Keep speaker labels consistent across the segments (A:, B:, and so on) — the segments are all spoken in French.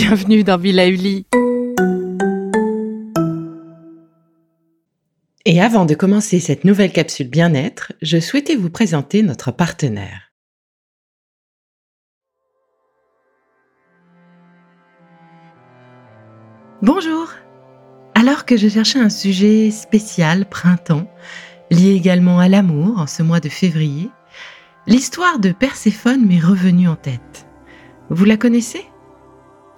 A: bienvenue dans Villa Uli. Et avant de commencer cette nouvelle capsule bien-être, je souhaitais vous présenter notre partenaire. Bonjour Alors que je cherchais un sujet spécial printemps, lié également à l'amour en ce mois de février, l'histoire de Perséphone m'est revenue en tête. Vous la connaissez?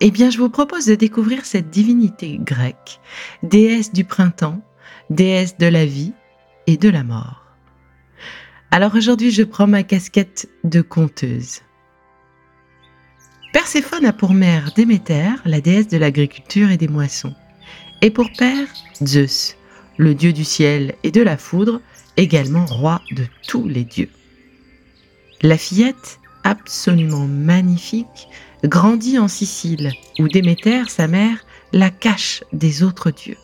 A: Eh bien, je vous propose de découvrir cette divinité grecque, déesse du printemps, déesse de la vie et de la mort. Alors aujourd'hui, je prends ma casquette de conteuse. Perséphone a pour mère Déméter, la déesse de l'agriculture et des moissons, et pour père Zeus, le dieu du ciel et de la foudre, également roi de tous les dieux. La fillette, absolument magnifique, grandit en Sicile, où Déméter, sa mère, la cache des autres dieux.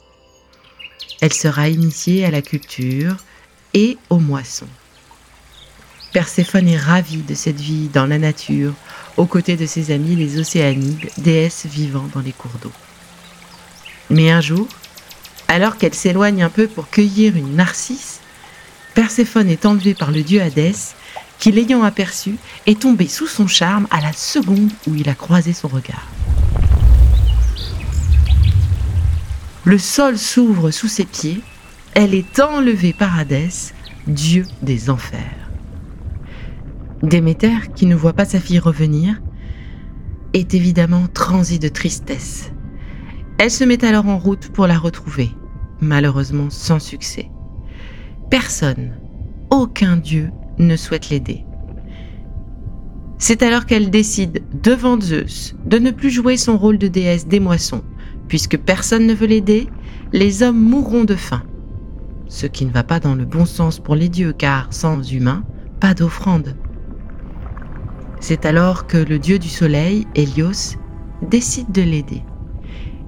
A: Elle sera initiée à la culture et aux moissons. Perséphone est ravie de cette vie dans la nature, aux côtés de ses amis les Océanides, déesses vivant dans les cours d'eau. Mais un jour, alors qu'elle s'éloigne un peu pour cueillir une narcisse, Perséphone est enlevée par le dieu Hadès, qui l'ayant aperçu est tombé sous son charme à la seconde où il a croisé son regard. Le sol s'ouvre sous ses pieds, elle est enlevée par Hadès, dieu des enfers. Déméter, qui ne voit pas sa fille revenir, est évidemment transie de tristesse. Elle se met alors en route pour la retrouver, malheureusement sans succès. Personne, aucun dieu ne souhaite l'aider. C'est alors qu'elle décide, devant Zeus, de ne plus jouer son rôle de déesse des moissons. Puisque personne ne veut l'aider, les hommes mourront de faim. Ce qui ne va pas dans le bon sens pour les dieux, car sans humains, pas d'offrande. C'est alors que le dieu du soleil, Hélios, décide de l'aider.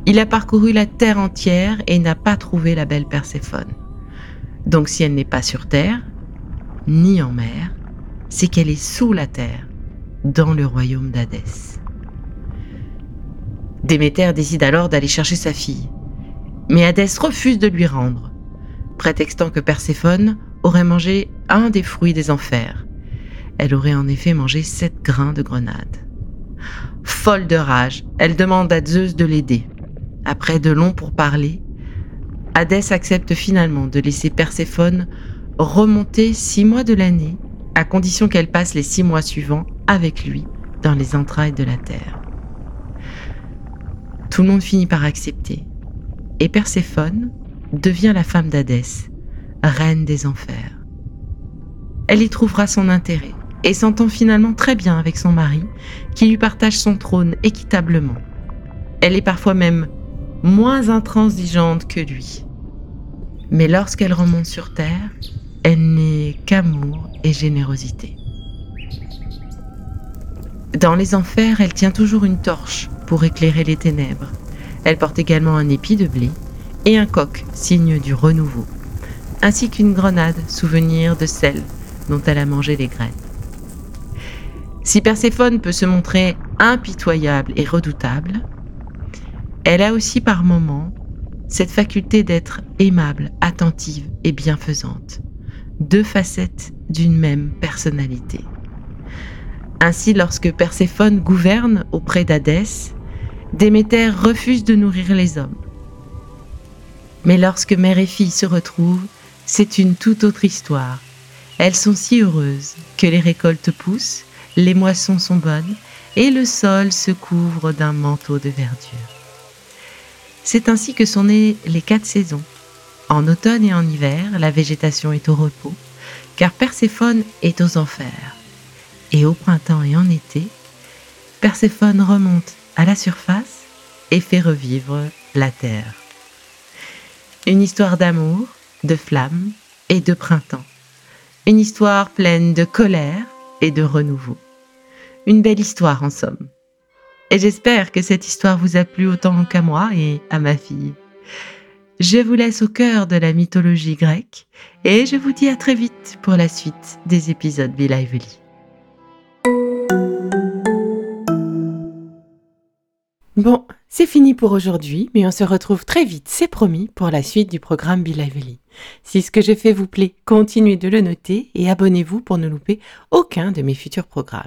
A: Il a parcouru la terre entière et n'a pas trouvé la belle Perséphone. Donc si elle n'est pas sur terre, ni en mer, c'est qu'elle est sous la terre, dans le royaume d'Hadès. Déméter décide alors d'aller chercher sa fille, mais Hadès refuse de lui rendre, prétextant que Perséphone aurait mangé un des fruits des enfers, elle aurait en effet mangé sept grains de grenade. Folle de rage, elle demande à Zeus de l'aider. Après de longs pourparlers, Hadès accepte finalement de laisser Perséphone remonter six mois de l'année, à condition qu'elle passe les six mois suivants avec lui dans les entrailles de la terre. Tout le monde finit par accepter, et Perséphone devient la femme d'Hadès, reine des enfers. Elle y trouvera son intérêt, et s'entend finalement très bien avec son mari, qui lui partage son trône équitablement. Elle est parfois même moins intransigeante que lui. Mais lorsqu'elle remonte sur Terre, elle n'est qu'amour et générosité. Dans les enfers, elle tient toujours une torche pour éclairer les ténèbres. Elle porte également un épi de blé et un coq, signe du renouveau, ainsi qu'une grenade, souvenir de celle dont elle a mangé les graines. Si Perséphone peut se montrer impitoyable et redoutable, elle a aussi par moments cette faculté d'être aimable, attentive et bienfaisante, deux facettes d'une même personnalité. Ainsi, lorsque Perséphone gouverne auprès d'Hadès, Déméter refuse de nourrir les hommes. Mais lorsque mère et fille se retrouvent, c'est une toute autre histoire. Elles sont si heureuses que les récoltes poussent les moissons sont bonnes et le sol se couvre d'un manteau de verdure. C'est ainsi que sont nées les quatre saisons. En automne et en hiver, la végétation est au repos, car Perséphone est aux enfers. Et au printemps et en été, Perséphone remonte à la surface et fait revivre la terre. Une histoire d'amour, de flamme et de printemps. Une histoire pleine de colère et de renouveau. Une belle histoire en somme. Et j'espère que cette histoire vous a plu autant qu'à moi et à ma fille. Je vous laisse au cœur de la mythologie grecque et je vous dis à très vite pour la suite des épisodes Be Lively. Bon, c'est fini pour aujourd'hui, mais on se retrouve très vite, c'est promis, pour la suite du programme Be Lively. Si ce que je fais vous plaît, continuez de le noter et abonnez-vous pour ne louper aucun de mes futurs programmes.